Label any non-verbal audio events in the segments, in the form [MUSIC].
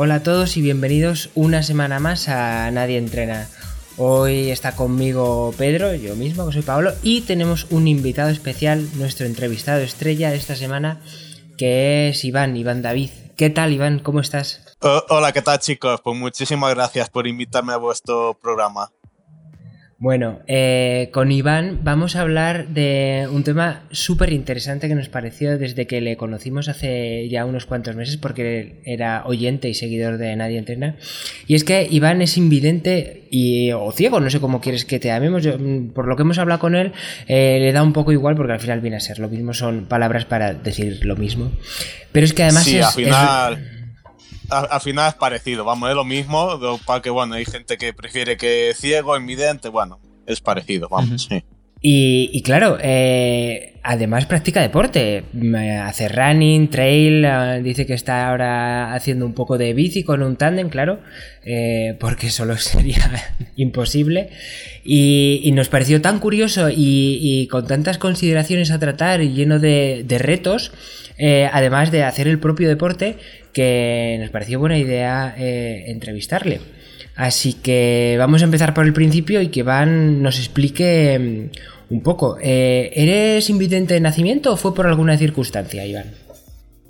Hola a todos y bienvenidos una semana más a Nadie Entrena. Hoy está conmigo Pedro, yo mismo, que soy Pablo, y tenemos un invitado especial, nuestro entrevistado estrella de esta semana, que es Iván, Iván David. ¿Qué tal, Iván? ¿Cómo estás? hola, ¿qué tal, chicos? Pues muchísimas gracias por invitarme a vuestro programa. Bueno, eh, con Iván vamos a hablar de un tema súper interesante que nos pareció desde que le conocimos hace ya unos cuantos meses, porque era oyente y seguidor de Nadie Entrena. Y es que Iván es invidente y, o ciego, no sé cómo quieres que te llamemos. Mm, por lo que hemos hablado con él, eh, le da un poco igual porque al final viene a ser lo mismo, son palabras para decir lo mismo. Pero es que además sí, al final al, final es parecido, vamos, es lo mismo, para que bueno, hay gente que prefiere que ciego, invidente, bueno, es parecido, vamos, sí. Y, claro, eh, además practica deporte, hace running, trail, eh, dice que está ahora haciendo un poco de bici con un tándem, claro, eh, porque [LAUGHS] solo sería imposible. Y, nos pareció tan curioso y, con tantas consideraciones a tratar y lleno de, de retos, además de hacer el propio deporte, que nos pareció buena idea entrevistarle. Así que vamos a empezar por el principio y que Van nos explique mm, un poco. Eh, ¿Eres invidente de nacimiento o fue por alguna circunstancia, Iván?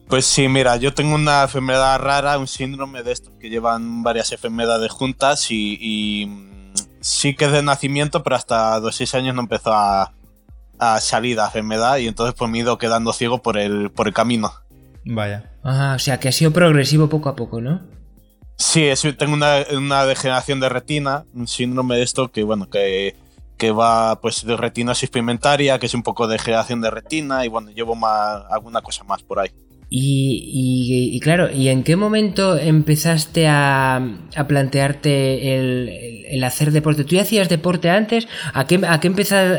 Pues sí, mira, yo tengo una enfermedad rara, un síndrome de estos que llevan varias enfermedades juntas y, mm, sí que es de nacimiento, pero hasta los seis años no empezó a, salir la enfermedad y entonces pues me he ido quedando ciego por el, por el camino. Vaya. Ah, o sea que ha sido progresivo poco a poco, ¿no? Sí, tengo una, degeneración de retina, un síndrome de esto que, bueno, que, que va pues de retinosis pigmentaria, que es un poco de degeneración de retina y, bueno, llevo más, alguna cosa más por ahí. Y, claro, ¿y en qué momento empezaste a, plantearte el, hacer deporte? ¿Tú ya hacías deporte antes? ¿A qué, a qué,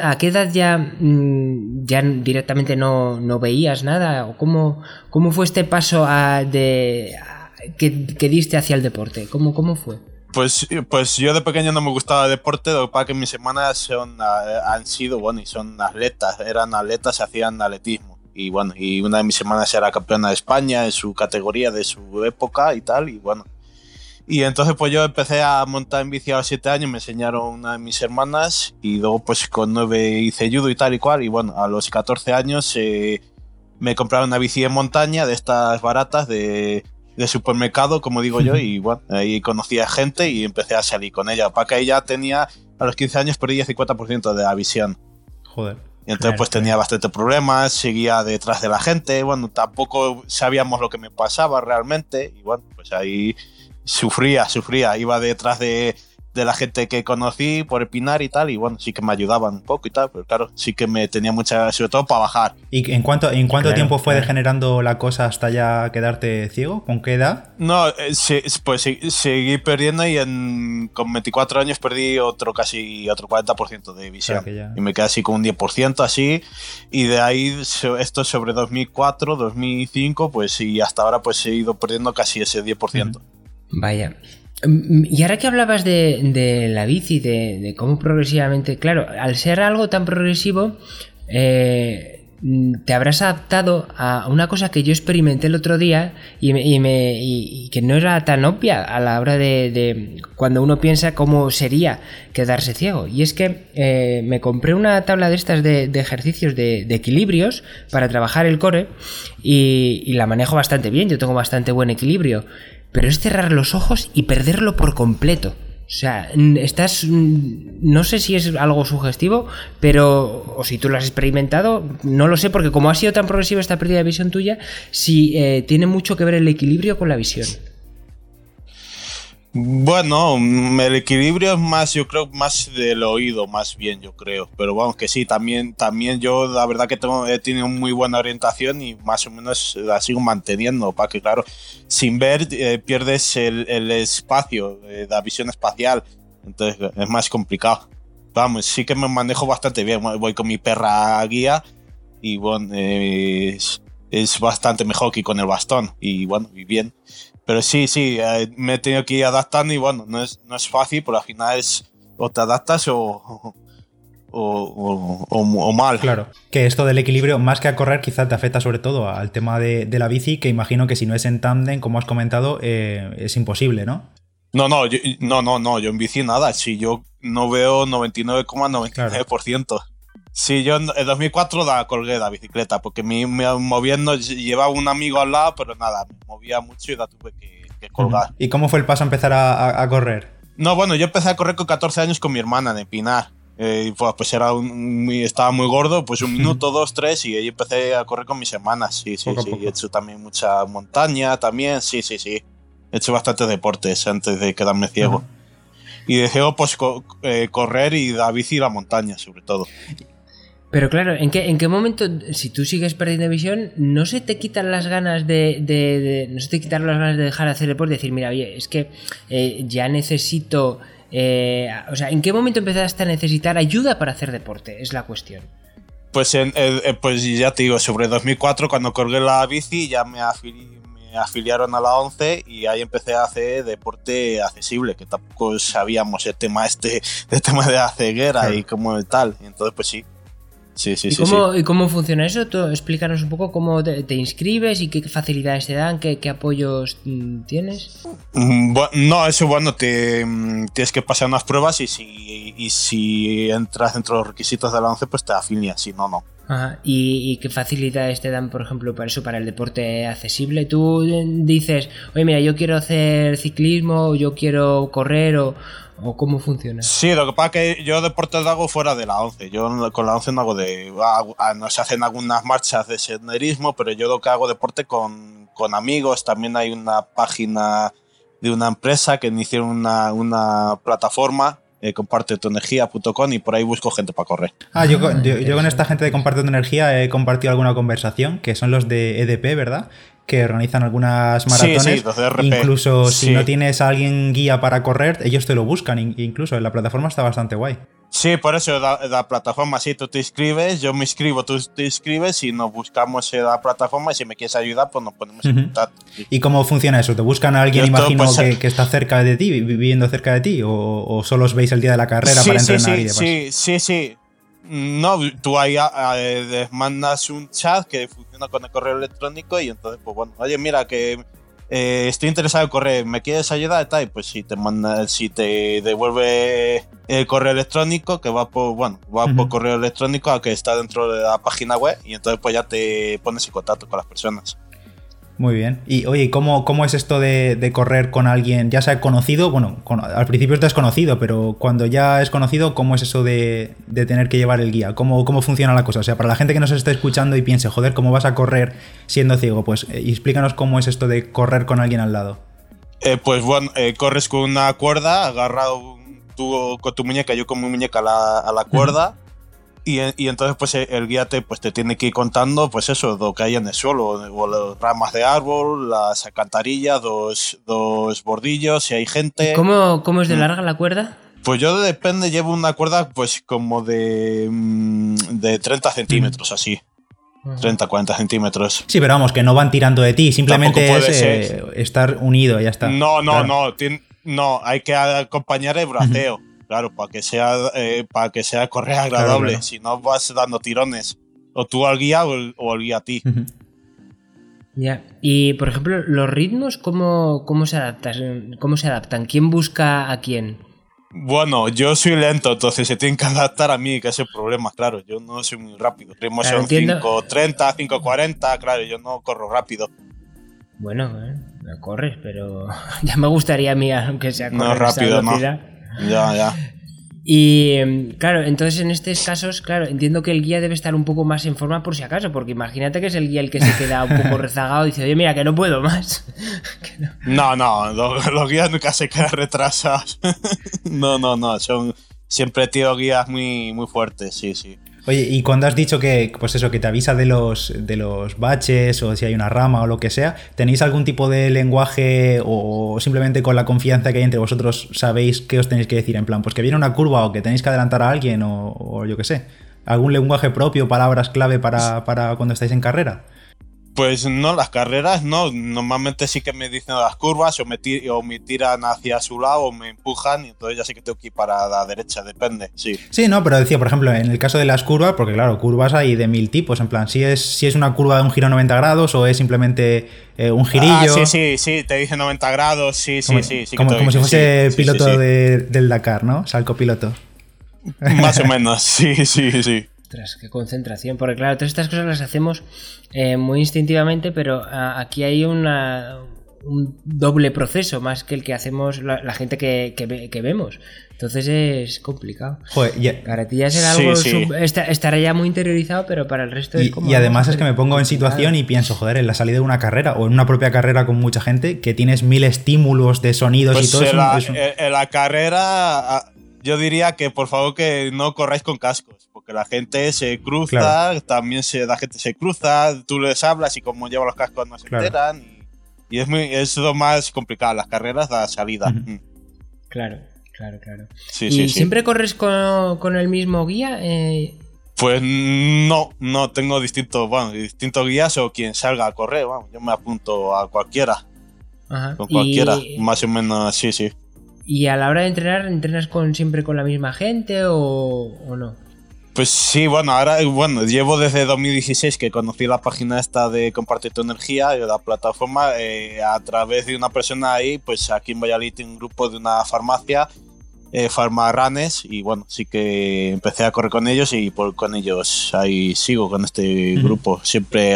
a qué edad ya, mm, ya directamente no, no veías nada? ¿O cómo, cómo fue este paso a, de, que, diste hacia el deporte? ¿Cómo, cómo fue? Pues, pues yo de pequeño no me gustaba el deporte, lo que pasa que mis hermanas son, eh, han sido, bueno, y son atletas, eran atletas, hacían atletismo. Y bueno, y una de mis hermanas era campeona de España en su categoría de su época y tal, y bueno. Y entonces pues yo empecé a montar en bici a los 7 años, me enseñaron una de mis hermanas, y luego pues con 9 hice judo y tal y cual, y bueno, a los 14 años eh, me compraron una bici en montaña de estas baratas de de supermercado, como digo yo, y bueno, ahí conocí a gente y empecé a salir con ella. Para que ella tenía, a los 15 años perdí el 50% de la visión. Joder. Y entonces pues tenía bastante problemas, seguía detrás de la gente, bueno, tampoco sabíamos lo que me pasaba realmente, y bueno, pues ahí sufría, sufría, iba detrás de, de la gente que conocí por el Pinar y tal, y bueno, sí que me ayudaban un poco y tal, pero claro, sí que me tenía mucha, sobre todo para bajar. ¿Y en cuánto, en cuánto tiempo fue degenerando la cosa hasta ya quedarte ciego? ¿Con qué edad? No, eh, pues seguí perdiendo y en, con 24 años perdí otro casi otro 40% de visión. y me quedé así con un 10% así, y de ahí esto sobre 2004, 2005, pues y hasta ahora pues he ido perdiendo casi ese 10%. Vaya, y ahora que hablabas de, la bici, de, cómo progresivamente, claro, al ser algo tan progresivo, eh, mm, te habrás adaptado a una cosa que yo experimenté el otro día y, que no era tan obvia a la hora de, cuando uno piensa cómo sería quedarse ciego. Y es que eh, me compré una tabla de estas de, ejercicios de, equilibrios para trabajar el core y la manejo bastante bien, yo tengo bastante buen equilibrio pero es cerrar los ojos y perderlo por completo. O sea, estás. No sé si es algo sugestivo, pero. O si tú lo has experimentado, no lo sé, porque como ha sido tan progresiva esta pérdida de visión tuya, si eh, tiene mucho que ver el equilibrio con la visión. Bueno, el equilibrio es más, yo creo, más del oído, más bien, yo creo. Pero vamos, que sí, también, también yo la verdad que tengo, he tenido muy buena orientación y más o menos la sigo manteniendo, para que, claro, sin ver eh, pierdes el, espacio, eh, la visión espacial. Entonces es más complicado. Vamos, sí que me manejo bastante bien. Voy con mi perra guía y bueno, es, es bastante mejor que con el bastón. Y bueno, y bien. Pero sí, sí, eh, me he tenido que ir adaptando y bueno, no es, no es fácil, pero al final es o te adaptas o, o, o, mal. Claro, que esto del equilibrio, más que a correr, quizás te afecta sobre todo al tema de, la bici, que imagino que si no es en tándem, como has comentado, eh, es imposible, ¿no? No, no, no, no, no, yo en bici nada, si yo no veo 99,99%. Sí, yo en 2004 la colgué la bicicleta, porque me, moviendo, llevaba un amigo al lado, pero nada, me movía mucho y la tuve que, colgar. ¿Y cómo fue el paso a empezar a, correr? No, bueno, yo empecé a correr con 14 años con mi hermana en Pinar. Eh, pues, era un, estaba muy gordo, pues un [LAUGHS] minuto, dos, tres, y ahí empecé a correr con mis hermanas. Sí, sí, sí. He hecho también mucha montaña, también, sí, sí, sí. He hecho bastantes deportes antes de quedarme ciego. Y deseo pues eh, correr y la bici y la montaña, sobre todo. Pero claro, ¿en qué, ¿en qué momento, si tú sigues perdiendo visión, no se te quitan las ganas de, no se te quitan las ganas de dejar de hacer deporte? Decir, mira, oye, es que eh, ya necesito... Eh, o sea, ¿en qué momento empezaste a necesitar ayuda para hacer deporte? Es la cuestión. Pues, en, pues ya te digo, sobre 2004, cuando colgué la bici, ya me afiliaron a la 11 y ahí empecé a hacer deporte accesible, que tampoco sabíamos el tema este, el tema de la ceguera y como tal. Entonces, pues sí. Sí, sí, ¿Y, sí, cómo, ¿Y cómo funciona eso? explícanos un poco cómo te, inscribes y qué facilidades te dan, qué, apoyos mm, tienes. Mm, no, eso bueno, te, mm, tienes que pasar unas pruebas y si, y si entras dentro de los requisitos de la 11, pues te afilias, si no, no. ¿Y, qué facilidades te dan, por ejemplo, para eso, para el deporte accesible? Tú dices, oye, mira, yo quiero hacer ciclismo, yo quiero correr, o, cómo funciona. Sí, lo que pasa es que yo deporte lo hago fuera de la 11. Yo con la 11 no hago de. No se hacen algunas marchas de senderismo, pero yo lo que hago deporte con, con amigos. También hay una página de una empresa que hicieron una, una plataforma eh, comparte tu energía.com y por ahí busco gente para correr. Ah, yo, yo, con esta gente de Comparte tu energía he compartido alguna conversación, que son los de EDP, ¿verdad? Que organizan algunas maratones. Sí, sí. Incluso si no tienes a alguien guía para correr, ellos te lo buscan. Incluso en la plataforma está bastante guay. Sí, por eso la, plataforma, si tú te inscribes, yo me inscribo, tú te inscribes y nos buscamos en la plataforma y si me quieres ayudar, pues nos ponemos en contacto. ¿Y cómo funciona eso? ¿Te buscan a alguien, imagino, pues, que, está cerca de ti, viviendo cerca de ti? ¿O, solo os veis el día de la carrera para entrenar sí, y demás? Sí, sí, sí. No, tú ahí eh, mandas un chat que funciona con el correo electrónico y entonces, pues bueno, oye, mira que eh, estoy interesado en correr, ¿me quieres ayudar? Y pues si te manda, si te devuelve el correo electrónico, que va por, bueno, va por correo electrónico a que está dentro de la página web, y entonces pues ya te pones en contacto con las personas. Muy bien. Y oye, ¿cómo, cómo es esto de, correr con alguien, ya sea conocido? Bueno, al principio es desconocido, pero cuando ya es conocido, ¿cómo es eso de, tener que llevar el guía? ¿Cómo, ¿Cómo funciona la cosa? O sea, para la gente que nos esté escuchando y piense, joder, ¿cómo vas a correr siendo ciego? Pues eh, explícanos cómo es esto de correr con alguien al lado. Eh, pues bueno, eh, corres con una cuerda, agarrado con tu muñeca, yo con mi muñeca la, a la cuerda. Y, entonces pues eh, el guía te, pues, te tiene que ir contando pues eso, lo que hay en el suelo, o las ramas de árbol, las alcantarillas, dos, dos bordillos, si hay gente. ¿Cómo, ¿Cómo es de mm. larga la cuerda? Pues yo depende, llevo una cuerda pues como de, mm, de 30 centímetros, así. 30, 40 centímetros. Sí, pero vamos, que no van tirando de ti, simplemente es eh, estar unido, ya está. No, no, no, no, hay que acompañar el braceo. Claro, para que sea eh, para que sea correr agradable. Si no vas dando tirones. O tú al guía o el, guía a ti. Ya. Y por ejemplo, los ritmos, ¿cómo, cómo, se adaptan? ¿cómo se adaptan? ¿Quién busca a quién? Bueno, yo soy lento, entonces se tienen que adaptar a mí, que es el problema, claro. Yo no soy muy rápido. Ritmos son 5.30, 5.40, claro, yo no corro rápido. Bueno, eh, corres, pero [LAUGHS] ya me gustaría a mí, aunque sea correr no rápido, no. Ya, ya. Y em, claro, entonces en estos casos, claro, entiendo que el guía debe estar un poco más en forma por si acaso, porque imagínate que es el guía el que se queda un poco [LAUGHS] rezagado y dice, oye, mira, que no puedo más. [LAUGHS] no. no, los, guías nunca se quedan retrasados. [LAUGHS] no, no, no, son siempre tío guías muy, muy fuertes, sí, sí. Oye, y cuando has dicho que, pues eso, que te avisa de los, de los baches o si hay una rama o lo que sea, ¿tenéis algún tipo de lenguaje o simplemente con la confianza que hay entre vosotros sabéis qué os tenéis que decir? En plan, pues que viene una curva o que tenéis que adelantar a alguien o, yo qué sé. ¿Algún lenguaje propio, palabras clave para, para cuando estáis en carrera? Pues no, las carreras no. Normalmente sí que me dicen las curvas o me, o me tiran hacia su lado o me empujan y entonces ya sé que tengo que ir para la derecha, depende, sí. Sí, no, pero decía, por ejemplo, en el caso de las curvas, porque claro, curvas hay de mil tipos, en plan, si es, si es una curva de un giro 90 grados o es simplemente eh, un girillo. Ah, sí, sí, sí, te dice 90 grados, sí, sí, sí. sí como, como si fuese piloto del Dakar, ¿no? Salco piloto. Más o menos, [LAUGHS] sí, sí, sí. Ostras, qué concentración. Porque claro, todas estas cosas las hacemos eh, muy instintivamente, pero ah, aquí hay una, un doble proceso más que el que hacemos la, gente que, que, vemos. Entonces es complicado. Joder, Para ti ya será algo. estará ya muy interiorizado, pero para el resto y, Y además es que me pongo en situación y pienso, joder, en la salida de una carrera o en una propia carrera con mucha gente que tienes mil estímulos de sonidos y pues todo eso. en la carrera ah, yo diría que por favor que no corráis con cascos, porque la gente se cruza, también se, la gente se cruza, tú les hablas y como lleva los cascos no se enteran. Y, es, muy, es lo más complicado, las carreras, la salida. Mm. Claro, claro, claro. ¿Y siempre corres con, el mismo guía? Eh, pues no, no, tengo distintos, bueno, distintos guías o quien salga a correr, yo me apunto a cualquiera. Con cualquiera, más o menos, sí, sí. ¿Y a la hora de entrenar, entrenas con siempre con la misma gente o, no? Pues sí, bueno, ahora bueno, llevo desde 2016 que conocí la página esta de Compartir tu Energía, la plataforma, eh, a través de una persona ahí, pues aquí en Valladolid un grupo de una farmacia eh, Ranes y bueno, sí que empecé a correr con ellos y por, con ellos ahí sigo con este grupo. Siempre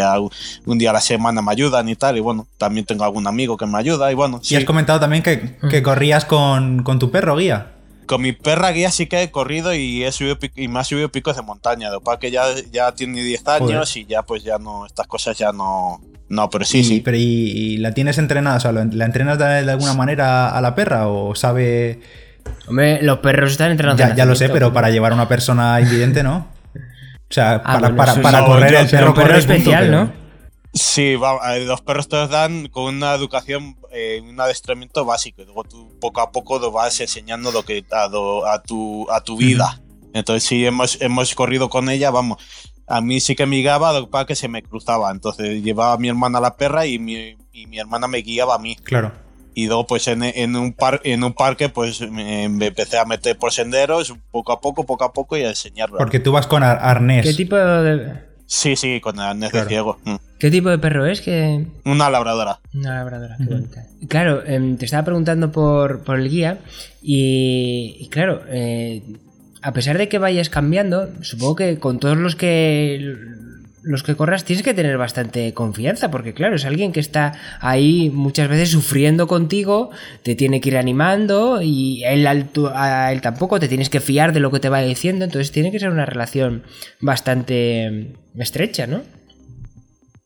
un día a la semana me ayudan y tal y bueno, también tengo algún amigo que me ayuda y bueno. Y has comentado también que, corrías con, tu perro guía. Con mi perra guía sí que he corrido y he subido y me ha subido picos de montaña. De que ya, ya tiene 10 años y ya pues ya no, estas cosas ya no, no, pero sí, sí. Pero y, la tienes entrenada? O sea, ¿la entrenas de, alguna manera a la perra o sabe Hombre, los perros están entrenando. Ya, ya lo sé, pero para llevar a una persona invidente, ¿no? O sea, ah, para, correr el perro corre especial, ¿no? Sí, los perros te dan con una educación, eh, un adiestramiento básico. Y luego tú poco a poco lo vas enseñando lo que a, a, tu, a tu vida. Entonces, sí, hemos, hemos corrido con ella, vamos. A mí sí que me guiaba para que se me cruzaba. Entonces, llevaba a mi hermana a la perra y mi, y mi hermana me guiaba a mí. Claro y luego pues en, un, par, en un parque pues me, empecé a meter por senderos poco a poco, poco a poco y a enseñarlo. Porque tú vas con arnés. ¿Qué tipo de...? Sí, sí, con arnés de ciego. Mm. ¿Qué tipo de perro es? que Una labradora. Una labradora, qué bonita. Claro, em, te estaba preguntando por, por el guía y, claro, eh, a pesar de que vayas cambiando, supongo que con todos los que los que corras tienes que tener bastante confianza, porque claro, es alguien que está ahí muchas veces sufriendo contigo, te tiene que ir animando y él, a él tampoco te tienes que fiar de lo que te va diciendo, entonces tiene que ser una relación bastante estrecha, ¿no?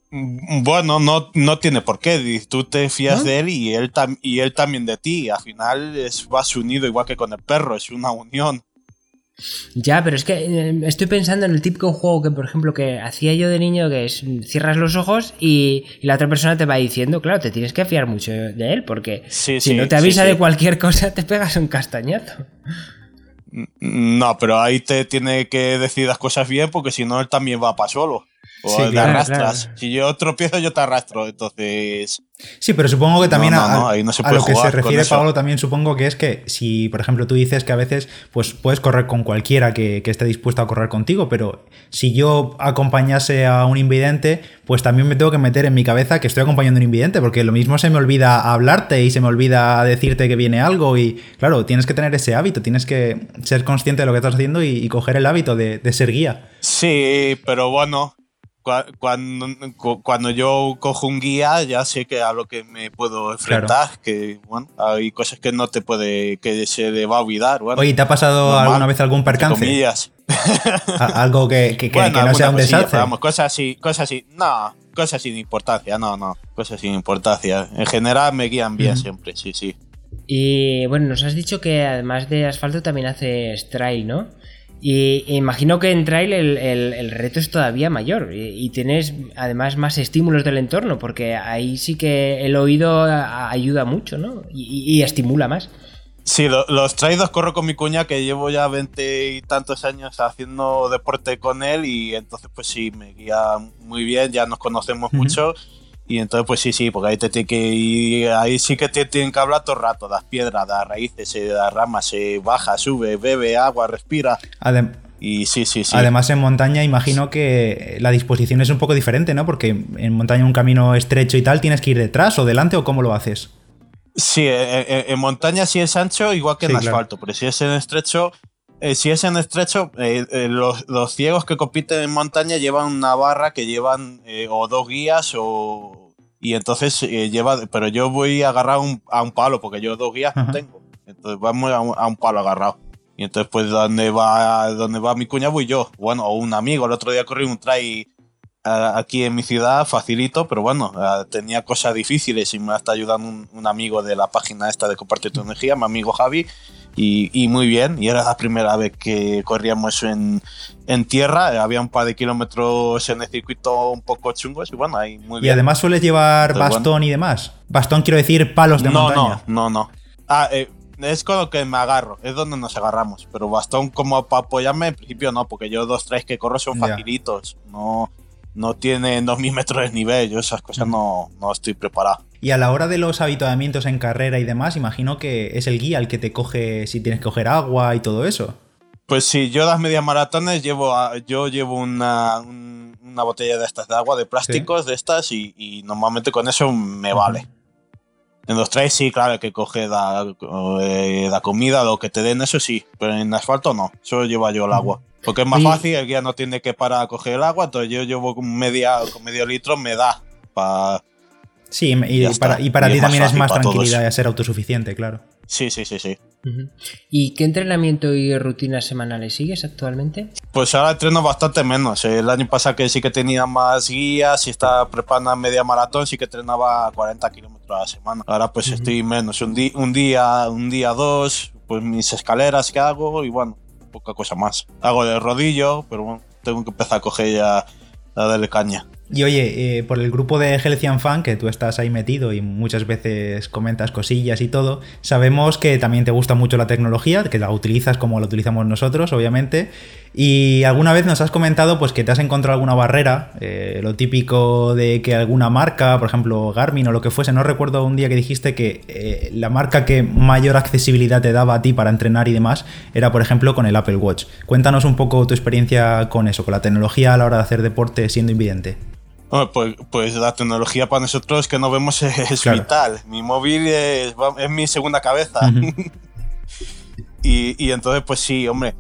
Mm, bueno, no, no tiene por qué. Tú te fías de él y él, y él también de ti. Al final es, vas unido igual que con el perro, es una unión. Ya, pero es que eh, estoy pensando en el típico juego que, por ejemplo, que hacía yo de niño, que es cierras los ojos y, la otra persona te va diciendo, claro, te tienes que fiar mucho de él, porque si no te avisa de cualquier cosa, te pegas un castañazo. No, pero ahí te tiene que decir las cosas bien, porque si no, él también va para solo. O te arrastras. Si yo tropiezo, yo te arrastro. Entonces. Sí, pero supongo que también a, lo que se refiere Pablo también supongo que es que si, por ejemplo, tú dices que a veces pues puedes correr con cualquiera que, esté dispuesto a correr contigo, pero si yo acompañase a un invidente, pues también me tengo que meter en mi cabeza que estoy acompañando a un invidente, porque lo mismo se me olvida hablarte y se me olvida decirte que viene algo y claro, tienes que tener ese hábito, tienes que ser consciente de lo que estás haciendo y, coger el hábito de, de ser guía. Sí, pero bueno, cuando, cuando yo cojo un guía ya sé que a lo que me puedo enfrentar, que bueno, hay cosas que no te puede, que se le va a olvidar. Oye, ¿te ha pasado alguna vez algún percance? Algo que, que, no sea un desastre. Vamos, cosas así, cosas así, no, cosas sin importancia, no, no, cosas sin importancia. En general me guían bien siempre, sí, sí. Y bueno, nos has dicho que además de asfalto también haces trail, ¿no? Y imagino que en trail el, reto es todavía mayor y, tienes además más estímulos del entorno, porque ahí sí que el oído ayuda mucho, ¿no? Y, estimula más. Sí, los traídos corro con mi cuña que llevo ya veinte y tantos años haciendo deporte con él y entonces pues sí, me guía muy bien, ya nos conocemos mucho y entonces pues sí, sí, porque ahí te tiene que ir, ahí sí que te tienen que hablar todo el rato, das piedras, das raíces, se das ramas, se baja, sube, bebe agua, respira. y sí, sí, sí. Además en montaña imagino que la disposición es un poco diferente, ¿no? Porque en montaña un camino estrecho y tal, ¿tienes que ir detrás o delante o cómo lo haces? Sí, en, montaña sí es ancho, igual que en asfalto, pero si es en estrecho, eh, si es en estrecho, los, ciegos que compiten en montaña llevan una barra que llevan o dos guías o y entonces lleva, pero yo voy agarrado a un palo porque yo dos guías no tengo, entonces vamos a un, palo agarrado. Y entonces, pues, ¿dónde va, dónde va mi cuña? Voy yo. Bueno, o un amigo. El otro día corrí un trail aquí en mi ciudad facilito, pero bueno, tenía cosas difíciles y me está ayudando un, amigo de la página esta de Compartir tu Energía, mi amigo Javi, y, muy bien. Y era la primera vez que corríamos en, en, tierra, había un par de kilómetros en el circuito un poco chungos y bueno, ahí muy bien. Y además sueles llevar bastón y demás. Bastón quiero decir palos de no, montaña. No, no, no. Ah, eh, es con lo que me agarro, es donde nos agarramos. Pero bastón como para apoyarme, en principio no, porque yo dos, tres que corro son facilitos. No, no tiene 2.000 metros de nivel, yo esas cosas no, no estoy preparado. Y a la hora de los habituamientos en carrera y demás, imagino que es el guía el que te coge si tienes que coger agua y todo eso. Pues sí, yo las medias maratones llevo yo llevo una, una, botella de estas de agua de plásticos de estas y, normalmente con eso me vale. En los trails sí, claro, que coge da, eh, da comida, lo que te den, eso sí, pero en asfalto no, solo lleva yo el agua. Porque es más fácil, el guía no tiene que parar a coger el agua, entonces yo llevo con, media, con medio litro, me da para... Sí, y, para, y para ti también es más tranquilidad de ser autosuficiente, claro. Sí, sí, sí, sí. ¿Y qué entrenamiento y rutinas semanales sigues actualmente? Pues ahora entreno bastante menos. El año pasado que sí que tenía más guías y estaba preparando media maratón, sí que entrenaba 40 kilómetros a la semana. Ahora pues estoy menos. Un, un, día, un día, dos, pues mis escaleras que hago y bueno, poca cosa más. Hago de rodillo, pero bueno, tengo que empezar a coger ya a darle caña. Y oye, eh, por el grupo de Helcian Fan, que tú estás ahí metido y muchas veces comentas cosillas y todo, sabemos que también te gusta mucho la tecnología, que la utilizas como la utilizamos nosotros, obviamente. Y alguna vez nos has comentado pues que te has encontrado alguna barrera, eh, lo típico de que alguna marca, por ejemplo Garmin o lo que fuese, no recuerdo un día que dijiste que eh, la marca que mayor accesibilidad te daba a ti para entrenar y demás era por ejemplo con el Apple Watch. Cuéntanos un poco tu experiencia con eso, con la tecnología a la hora de hacer deporte siendo invidente. Pues, pues, la tecnología para nosotros que no vemos es, vital. Mi móvil es, mi segunda cabeza. [LAUGHS] y, y, entonces, pues sí, hombre.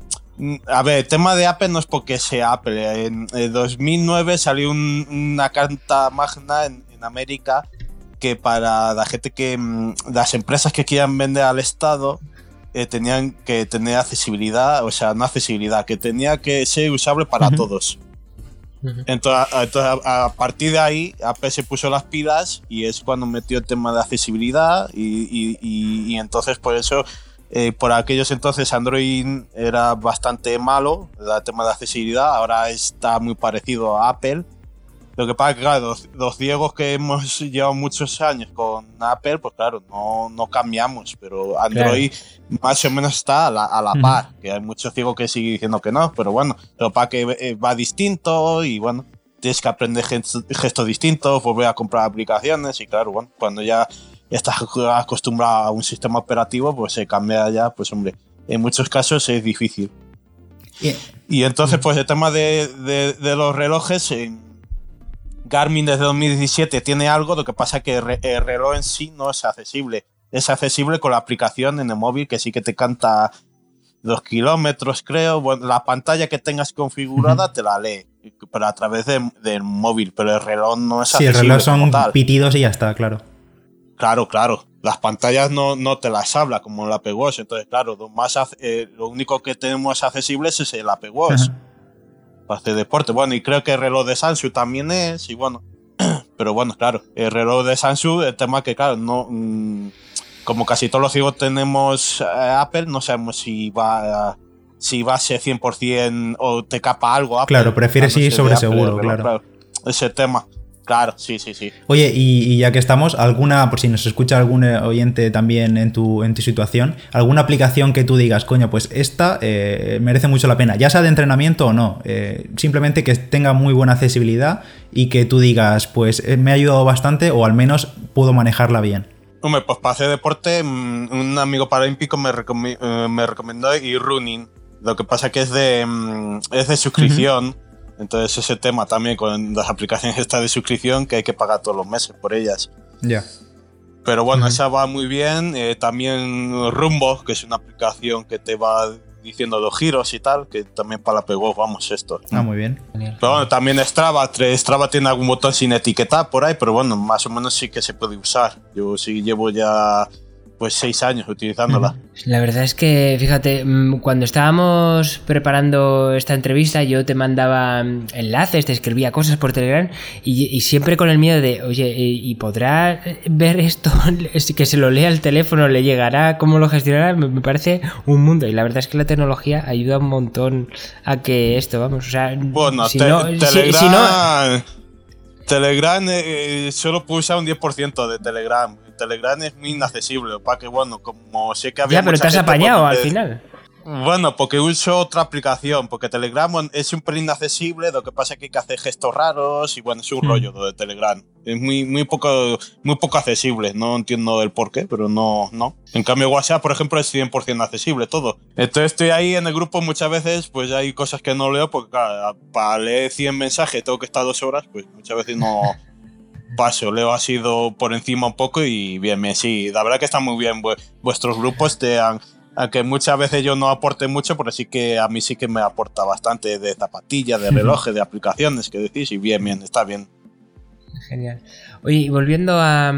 A ver, el tema de Apple no es porque sea Apple. En, 2009 salió una carta magna en, América que para la gente que. Mm, las empresas que quieran vender al Estado eh, tenían que tener accesibilidad, o sea, no accesibilidad, que tenía que ser usable para todos. Entonces, a, partir de ahí, Apple se puso las pilas y es cuando metió el tema de accesibilidad y, entonces por eso, eh, por aquellos entonces Android era bastante malo, el tema de accesibilidad, ahora está muy parecido a Apple. Lo que pasa es que, claro, los, ciegos que hemos [LAUGHS] llevado muchos años con Apple, pues claro, no, no cambiamos, pero Android más o menos está a la, a la par, que hay muchos ciegos que siguen diciendo que no, pero bueno, lo para que eh, va distinto y bueno, tienes que aprender gestos, distintos, volver a comprar aplicaciones y claro, bueno, cuando ya estás acostumbrado a un sistema operativo, pues se cambia ya, pues hombre, en muchos casos es difícil. Y entonces, pues el tema de, de, de los relojes, en, Garmin desde 2017 tiene algo, lo que pasa es que el reloj en sí no es accesible. Es accesible con la aplicación en el móvil que sí que te canta dos kilómetros, creo. Bueno, la pantalla que tengas configurada te la lee, pero a través del móvil, pero el reloj no es accesible. Sí, el reloj son pitidos y ya está, claro. Claro, claro. Las pantallas no, no te las habla como el Apple Watch. Entonces, claro, lo, más, eh, lo único que tenemos accesible es el Apple Watch para hacer deporte. Bueno, y creo que el reloj de Samsung también es, y bueno, [CLEARS THROAT] pero bueno, claro, el reloj de Samsung, el tema que, claro, no. Mm, como casi todos los ciegos tenemos eh, Apple, no sabemos si va si va a ser 100% o te capa algo. claro, prefieres ir sobre seguro, claro. Ese tema. Claro, sí, sí, sí. Oye, y, ya que estamos, alguna, por si nos escucha algún eh, oyente también en tu, en tu situación, alguna aplicación que tú digas, coño, pues esta eh, merece mucho la pena, ya sea de entrenamiento o no, eh, simplemente que tenga muy buena accesibilidad y que tú digas, pues me ha ayudado bastante o al menos puedo manejarla bien. Hombre, pues para hacer deporte, mm, un amigo paralímpico me, me recomendó ir running. Lo que pasa que es de, mm, es de suscripción. Entonces ese tema también con las aplicaciones estas de suscripción que hay que pagar todos los meses por ellas. Ya. Pero bueno, esa va muy bien. Eh, también Rumbo, que es una aplicación que te va diciendo los giros y tal, que también para la pegó, vamos, esto. Ah, muy bien. Pero bueno, también Strava. Strava tiene algún botón sin etiquetar por ahí, pero bueno, más o menos sí que se puede usar. Yo sí llevo ya pues seis años utilizándola. La verdad es que, fíjate, mm, cuando estábamos preparando esta entrevista, yo te mandaba mm, enlaces, te escribía cosas por Telegram y, siempre con el miedo de, oye, ¿y podrá ver esto? [LAUGHS] que se lo lea el teléfono, le llegará, cómo lo gestionará, me, parece un mundo. Y la verdad es que la tecnología ayuda un montón a que esto, vamos, o sea, bueno, si, no, Telegram, Telegram eh, solo puedo usar un 10% de Telegram Telegram es muy inaccesible, para que bueno, como sé que había... Ya, pero te has apañado al final. Bueno, porque uso otra aplicación, porque Telegram es un pelín accesible, lo que pasa es que hay que hacer gestos raros y bueno, es un hmm. rollo lo de Telegram. Es muy, muy, poco, muy poco accesible, no entiendo el por qué, pero no, no. En cambio WhatsApp, por ejemplo, es 100% accesible todo. Entonces estoy ahí en el grupo muchas veces, pues hay cosas que no leo, porque para leer 100 mensajes tengo que estar dos horas, pues muchas veces no... paso, Leo ha sido por encima un poco y bien, sí, la verdad que está muy bien. Vuestros grupos te han, aunque muchas veces yo no aporte mucho, pero sí que a mí sí que me aporta bastante de zapatillas, de relojes, de aplicaciones que decís y bien, bien, está bien. Genial. Oye, y volviendo a,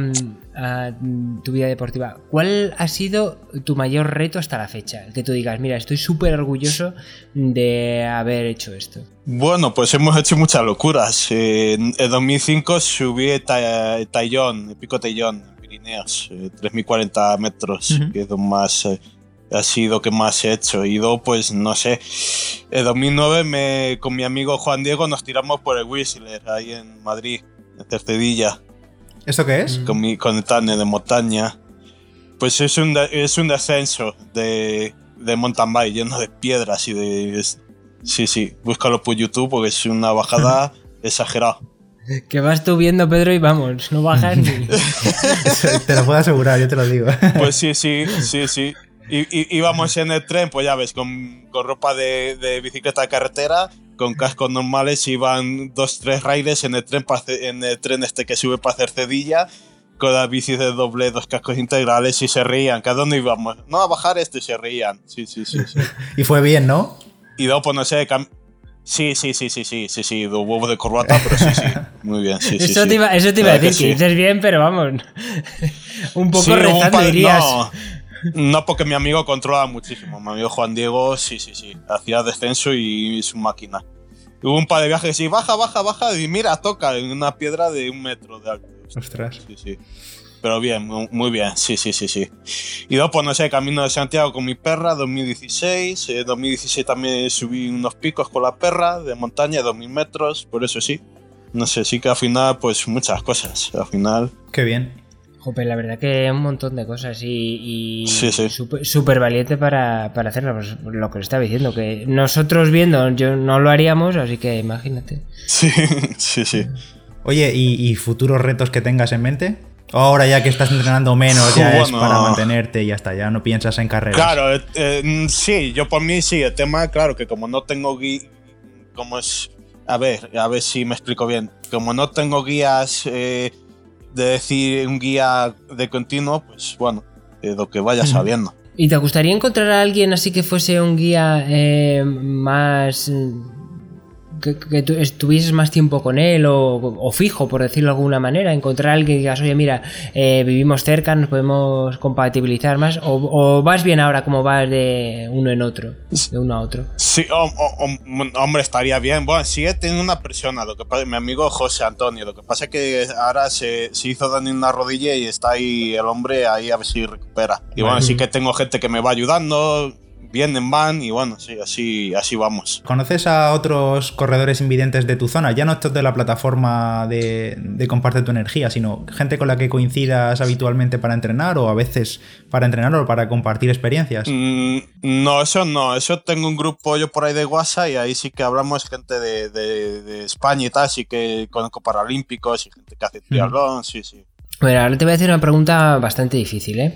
tu vida deportiva, ¿cuál ha sido tu mayor reto hasta la fecha? El que tú digas, mira, estoy súper orgulloso de haber hecho esto. Bueno, pues hemos hecho muchas locuras. en 2005 subí Tallón, el pico Tallón, en Pirineos, 3.040 eh, metros, que es lo más... Eh, ha sido que más he hecho. He ido, pues no sé. En 2009 me, con mi amigo Juan Diego nos tiramos por el Whistler ahí en Madrid en Cercedilla. ¿Eso qué es? Con, mi, con el Tane de montaña. Pues es un, es un descenso de, de mountain bike lleno de piedras y de... sí, sí, búscalo por YouTube porque es una bajada [LAUGHS] exagerada. Que vas tú viendo, Pedro, y vamos, no bajas ni... [LAUGHS] te lo puedo asegurar, yo te lo digo. [LAUGHS] Pues sí, sí, sí, sí. Y, íbamos en el tren, pues ya ves, con, con ropa de, de, bicicleta de carretera, con cascos normales, iban dos, tres riders en el tren, en el tren este que sube para hacer cedilla, con la bici de doble, dos cascos integrales y se reían. ¿A dónde íbamos? No, a bajar esto y se reían. Sí, sí, sí. sí. [LAUGHS] y fue bien, ¿no? Y luego, pues no sé, Sí, sí, sí, sí, sí, sí, sí, de huevo de corbata, pero sí, sí, [LAUGHS] muy bien, sí, eso, sí, te iba, eso te iba a decir, que, dices bien, pero vamos, [LAUGHS] un poco rezando dirías. No. No, porque mi amigo controla muchísimo. Mi amigo Juan Diego, sí, sí, sí. Hacía descenso y su máquina. Hubo un par de viajes y baja, baja, baja y mira, toca en una piedra de un metro de alto. Ostras. Sí, sí. Pero bien, muy bien, sí, sí, sí, sí. Y luego, pues no sé, Camino de Santiago con mi perra, 2016. En 2016 también subí unos picos con la perra de montaña, 2000 metros, por eso sí. No sé, sí que al final, pues muchas cosas. Al final. Qué bien. Jope, la verdad que un montón de cosas y, sí, sí. súper valiente para, para hacerlo, pues, lo que le estaba diciendo, que nosotros viendo yo no lo haríamos, así que imagínate. Sí, [LAUGHS] sí, sí. Oye, ¿y, futuros retos que tengas en mente? Ahora ya que estás entrenando menos, ya es para mantenerte y ya está, ya no piensas en carreras. Claro, eh, eh, sí, yo por mí sí, el tema, claro, que como no tengo guía, como es, a ver, a ver si me explico bien, como no tengo guías... Eh, de decir un guía de continuo, pues bueno, lo que vaya sabiendo. ¿Y te gustaría encontrar a alguien así que fuese un guía eh, más que, tú estuvieses más tiempo con él o, fijo, por decirlo de alguna manera, encontrar a alguien que digas, oye, mira, eh, vivimos cerca, nos podemos compatibilizar más, o, vas bien ahora como vas de uno en otro, de uno a otro. Sí, hombre, estaría bien. Bueno, sigue teniendo una persona, lo que pasa, mi amigo José Antonio, lo que pasa es que ahora se, hizo daño en una rodilla y está ahí el hombre ahí a ver si recupera. Y bueno, sí que tengo gente que me va ayudando vienen, van y bueno, sí, así, así vamos. ¿Conoces a otros corredores invidentes de tu zona? Ya no estos de la plataforma de, de Comparte tu energía, sino gente con la que coincidas habitualmente para entrenar o a veces para entrenar o para compartir experiencias. Mm, no, eso no. Eso tengo un grupo yo por ahí de WhatsApp y ahí sí que hablamos gente de, de, de España y tal, sí que conozco paralímpicos y gente que hace triatlón, sí, sí. Bueno, ahora te voy a hacer una pregunta bastante difícil, ¿eh?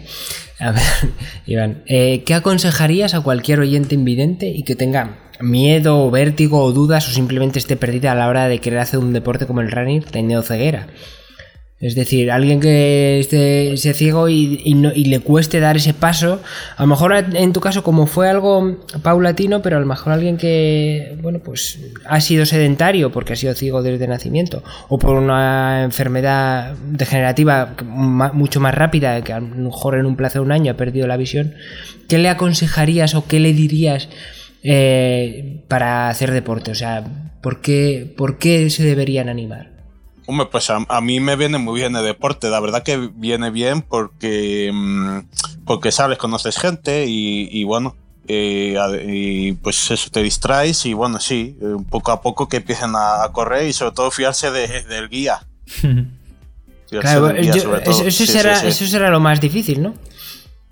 A ver, [LAUGHS] Iván, eh, ¿qué aconsejarías a cualquier oyente invidente y que tenga miedo, vértigo o dudas o simplemente esté perdida a la hora de querer hacer un deporte como el running teniendo ceguera? Es decir, alguien que esté, sea ciego y, le cueste dar ese paso, a lo mejor en tu caso como fue algo paulatino, pero a lo mejor alguien que, bueno, pues ha sido sedentario porque ha sido ciego desde nacimiento, o por una enfermedad degenerativa mucho más rápida, que a lo mejor en un plazo de un año ha perdido la visión, ¿qué le aconsejarías o qué le dirías eh, para hacer deporte? O sea, ¿por qué, ¿por qué se deberían animar? Hombre, pues a, a, mí me viene muy bien el deporte. La verdad que viene bien porque, mmm, porque sabes, conoces gente y, y bueno, eh, y pues eso te distraes y bueno, sí, poco a poco que empiecen a, a correr y sobre todo fiarse de, del guía. [LAUGHS] claro, del guía yo, eso, eso, sí, será, sí, sí. eso será lo más difícil, ¿no?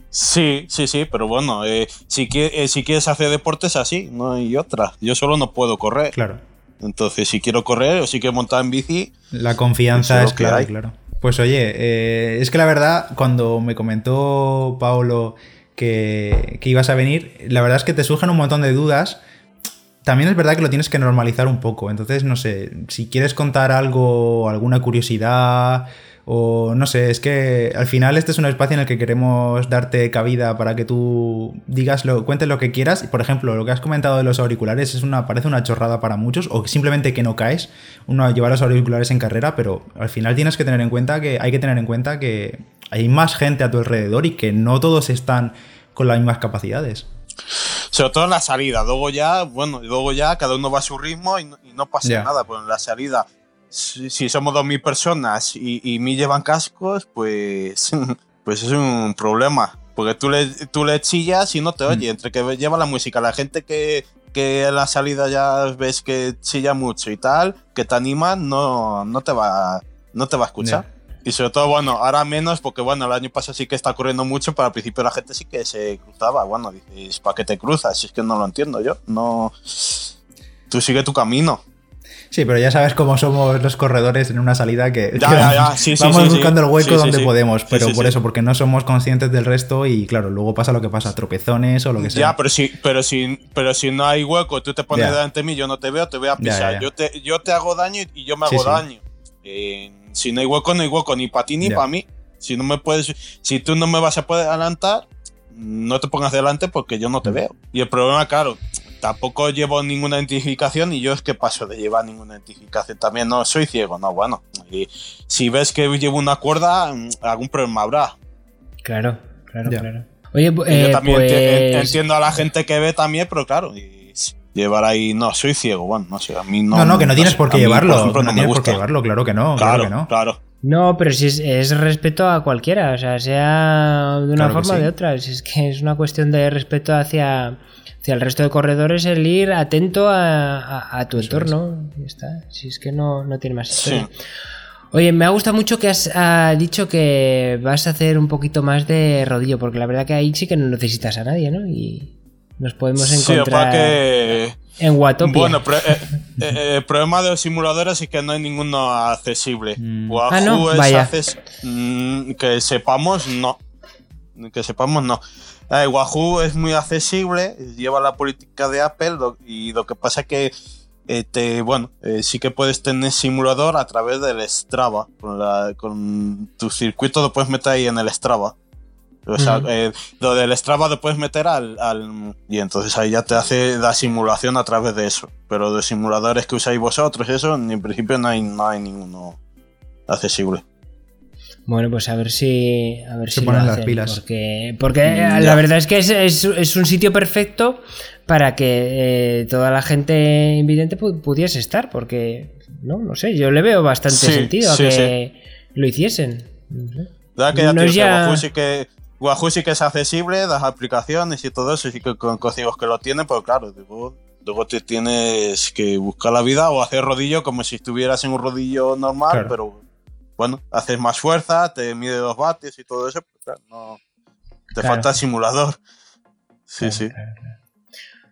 Sí, sí, sí, pero bueno, eh, si, eh, si quieres hacer deportes así, no hay otra. Yo solo no puedo correr. Claro. Entonces, si quiero correr o si quiero montar en bici. La confianza es claro, claro. Pues oye, eh, es que la verdad, cuando me comentó Paolo que, que, ibas a venir, la verdad es que te surgen un montón de dudas. También es verdad que lo tienes que normalizar un poco. Entonces, no sé, si quieres contar algo, alguna curiosidad, o no sé, es que al final este es un espacio en el que queremos darte cabida para que tú digas lo, cuentes lo que quieras. Por ejemplo, lo que has comentado de los auriculares es una, parece una chorrada para muchos, o simplemente que no caes, uno lleva los auriculares en carrera, pero al final tienes que tener en cuenta que hay que tener en cuenta que hay más gente a tu alrededor y que no todos están con las mismas capacidades. Sobre todo en la salida, luego ya, bueno, luego ya cada uno va a su ritmo y no, y no pasa yeah. nada, pero en la salida si, si somos 2.000 personas y, y me llevan cascos, pues, [LAUGHS] pues es un problema. Porque tú le, tú le chillas y no te oye. Mm. Entre que lleva la música, la gente que, que en la salida ya ves que chilla mucho y tal, que te animan, no, no, te, va, no te va a escuchar. Yeah. Y sobre todo, bueno, ahora menos, porque bueno, el año pasado sí que está ocurriendo mucho, pero al principio la gente sí que se cruzaba. Bueno, dices, ¿para qué te cruzas? Si es que no lo entiendo yo. No. Tú sigue tu camino. Sí, pero ya sabes cómo somos los corredores en una salida que, ya, que ya, ya. [LAUGHS] Sí, vamos sí, buscando el hueco donde podemos, pero por eso, porque no somos conscientes del resto y claro, luego pasa lo que pasa, tropezones o lo que sea. Ya, pero si, pero si, pero si no hay hueco, tú te pones delante de mí, yo no te veo, te voy a pisar. Yo, te, yo te hago daño y yo me hago daño. Eh, si no hay hueco, no hay hueco, ni para ti ni para mí. Si no me puedes, si tú no me vas a poder adelantar, no te pongas delante porque yo no te Mm. veo. Y el problema, claro, tampoco llevo ninguna identificación y yo es que paso de llevar ninguna identificación. También no soy ciego, no, bueno. Y si ves que llevo una cuerda, mm, algún problema habrá. Claro, claro, Ya. claro. Oye, eh, yo también pues... enti- entiendo a la gente que ve también, pero claro, y llevar ahí, no, soy ciego, bueno, no sé, a mí no. No, no, que no tienes por qué mí, llevarlo. ejemplo, no tienes por gusta. qué llevarlo, claro que no, Claro, claro que no. claro. No, pero si es, es respeto a cualquiera, o sea, sea de una Claro forma o sí. de otra. Si es que es una cuestión de respeto hacia, hacia el resto de corredores, el ir atento a, a- a tu Eso entorno. Ya está. Si es que no, no tiene más Sí. historia. Oye, me ha gustado mucho que has ah, dicho que vas a hacer un poquito más de rodillo, porque la verdad que ahí sí que no necesitas a nadie, ¿no? Y nos podemos Sí, encontrar pasa que. En Watopia. Bueno, pre- eh, eh, el problema de los simuladores es que no hay ninguno accesible. Mm. Wahoo Ah, ¿no? es Vaya. acces- mm, que sepamos, no. Que sepamos, no. Eh, Wahoo es muy accesible, lleva la política de Apple lo- y lo que pasa es que eh, te, bueno, eh, sí que puedes tener simulador a través del Strava. Con, la- con tu circuito lo puedes meter ahí en el Strava. O sea, eh, lo del Strava lo puedes meter al, al- Y entonces ahí ya te hace la simulación a través de eso. Pero de simuladores que usáis vosotros, eso, en principio no hay, no hay ninguno accesible. Bueno, pues a ver si. A ver Se si ponen lo las pilas. Porque, porque la verdad es que es, es- es un sitio perfecto para que eh, toda la gente invidente pu- pudiese estar. Porque, no, no sé, yo le veo bastante Sí, sentido a sí, que lo hiciesen. No sé. ¿Verdad que ya No que. Wahoo sí que es accesible, las aplicaciones y todo eso, y sí que con códigos que lo tienen, pero claro, luego, luego te tienes que buscar la vida o hacer rodillo como si estuvieras en un rodillo normal, Claro. pero bueno, haces más fuerza, te mide los vatios y todo eso, claro, no, te Claro. falta simulador. Sí, sí.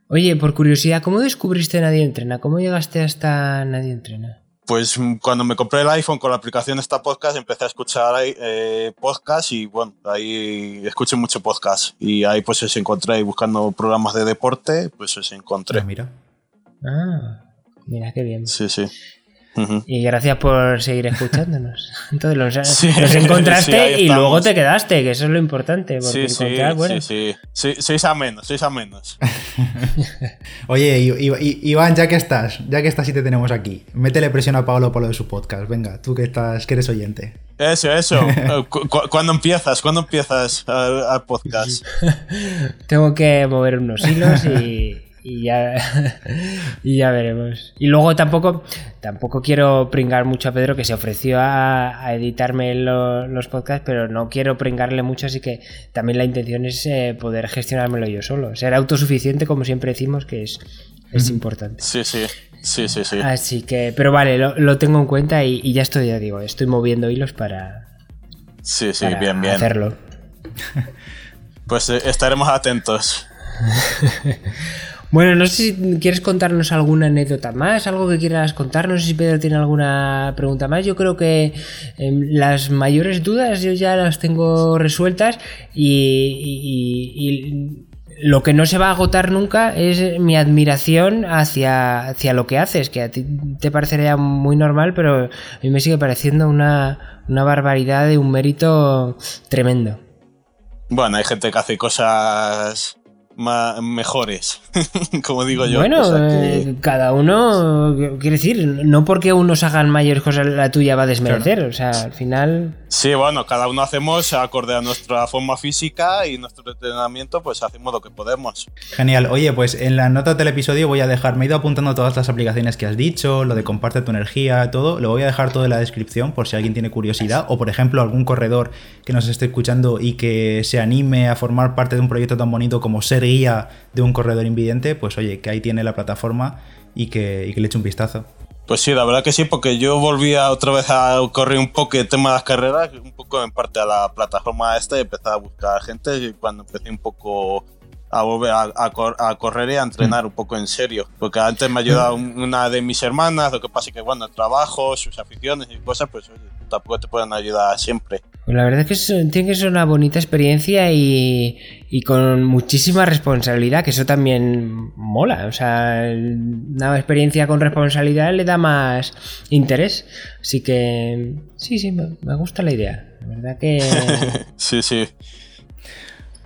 Oye, por curiosidad, ¿cómo descubriste Nadie Entrena? ¿Cómo llegaste hasta Nadie Entrena? Pues mm, cuando me compré el iPhone con la aplicación esta podcast, empecé a escuchar eh, podcast y bueno, ahí escuché mucho podcast. Y ahí pues os encontré buscando programas de deporte, pues os encontré. Pues mira. Ah, mira qué bien. Sí, sí. Y gracias por seguir escuchándonos. [LAUGHS] Entonces los, Sí, los encontraste sí, y luego te quedaste, que eso es lo importante. Sí, sí, encontrar, bueno, sí, sí, sí. Sois a menos, sois a menos. [LAUGHS] Oye, I- I- I- Iván, ya que estás, ya que estás y te tenemos aquí, métele presión a Pablo por lo de su podcast. Venga, tú que estás, que eres oyente. Eso, eso. [LAUGHS] Eh, cu- cu- ¿Cuándo empiezas? ¿Cuándo empiezas al, al podcast? tengo que mover unos hilos y, y ya [LAUGHS] y ya veremos. Y luego tampoco tampoco quiero pringar mucho a Pedro que se ofreció a, a editarme lo- los podcasts, pero no quiero pringarle mucho, así que también la intención es eh, poder gestionármelo yo solo, ser autosuficiente como siempre decimos que es es importante. Sí, sí. Sí, sí, sí. Así que, pero vale, lo, lo tengo en cuenta y, y ya estoy, ya digo, estoy moviendo hilos para, Sí, sí, para bien, bien. hacerlo. Pues eh, estaremos atentos. [LAUGHS] Bueno, no sé si quieres contarnos alguna anécdota más, algo que quieras contarnos, si Pedro tiene alguna pregunta más. Yo creo que em, las mayores dudas yo ya las tengo resueltas y, y- y lo que no se va a agotar nunca es mi admiración hacia, hacia lo que haces, que a ti te parecería muy normal, pero a mí me sigue pareciendo una, una barbaridad de un mérito tremendo. Bueno, hay gente que hace cosas ma- mejores, [LAUGHS] como digo yo. Bueno, o sea que- eh, cada uno, quiero decir, no porque unos hagan mayores cosas la tuya va a desmerecer, o sea, al final... Sí, bueno, cada uno hacemos acorde a nuestra forma física y nuestro entrenamiento, pues hacemos lo que podemos. Genial. Oye, pues en las notas del episodio voy a dejar, me he ido apuntando todas las aplicaciones que has dicho, lo de comparte tu energía, todo. Lo voy a dejar todo en la descripción por si alguien tiene curiosidad o, por ejemplo, algún corredor que nos esté escuchando y que se anime a formar parte de un proyecto tan bonito como ser guía de un corredor invidente, pues oye, que ahí tiene la plataforma y que, le eche un vistazo. Pues sí, la verdad que sí, porque yo volví otra vez a correr un poco el tema de las carreras, un poco en parte a la plataforma esta y empecé a buscar gente y cuando empecé un poco a volver a, a cor- a correr y a entrenar un poco en serio. Porque antes me ayudaba un- una de mis hermanas, lo que pasa es que, bueno, el trabajo, sus aficiones y cosas, pues oye, tampoco te pueden ayudar siempre. La verdad es que es- tiene que ser una bonita experiencia y, y con muchísima responsabilidad, que eso también mola. O sea, una experiencia con responsabilidad le da más interés. Así que sí, sí, me, me gusta la idea. La verdad que... [LAUGHS] Sí, sí.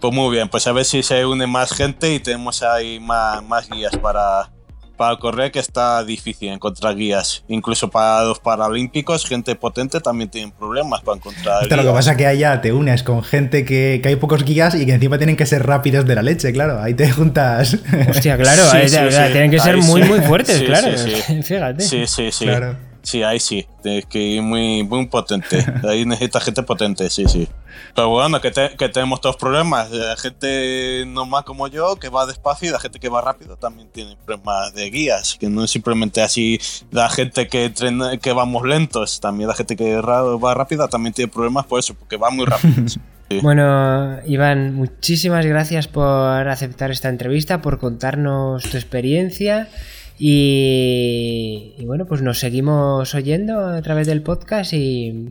Pues muy bien, pues a ver si se une más gente y tenemos ahí más, más guías para, para correr, que está difícil encontrar guías. Incluso para los paralímpicos, gente potente también tienen problemas para encontrar Hostia, lo que guías. pasa es que allá te unes con gente que, que hay pocos guías y que encima tienen que ser rápidos de la leche, claro. Ahí te juntas. Hostia, claro, [LAUGHS] Sí, sí, o sea, sí. tienen que ser Ahí muy, sí. muy fuertes, Sí, claro. sí, sí. [LAUGHS] Fíjate. Sí, sí, sí. Claro. Sí, ahí sí. Tienes que ir muy, muy potente. [LAUGHS] Ahí necesitas gente potente, sí, sí. Pero bueno, que, te- que tenemos todos problemas. La gente normal como yo, que va despacio, y la gente que va rápido también tiene problemas de guías. Que no es simplemente así la gente que, entrena, que vamos lentos. También la gente que va rápida también tiene problemas por eso, porque va muy rápido. [LAUGHS] Sí. Bueno, Iván, muchísimas gracias por aceptar esta entrevista, por contarnos tu experiencia y, y bueno, pues nos seguimos oyendo a través del podcast y,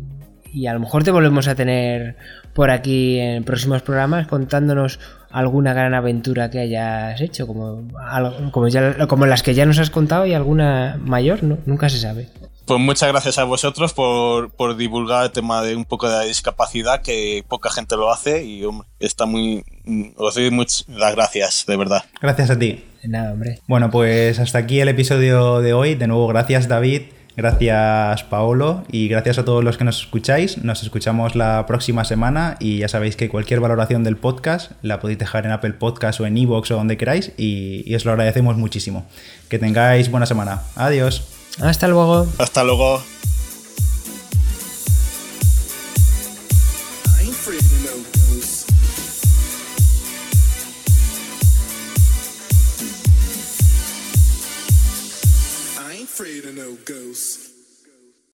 y a lo mejor te volvemos a tener por aquí en próximos programas contándonos alguna gran aventura que hayas hecho, como, algo- como, ya, como las que ya nos has contado y alguna mayor, ¿no? nunca se sabe. Pues muchas gracias a vosotros por, por divulgar el tema de un poco de la discapacidad, que poca gente lo hace y hombre, está muy... Os doy muchas las gracias, de verdad. Gracias a ti. De Nada, hombre. Bueno, pues hasta aquí el episodio de hoy. De nuevo, gracias David, gracias Paolo y gracias a todos los que nos escucháis. Nos escuchamos la próxima semana y ya sabéis que cualquier valoración del podcast la podéis dejar en Apple Podcast o en Evox o donde queráis y, y os lo agradecemos muchísimo. Que tengáis buena semana. Adiós. Hasta luego. Hasta luego.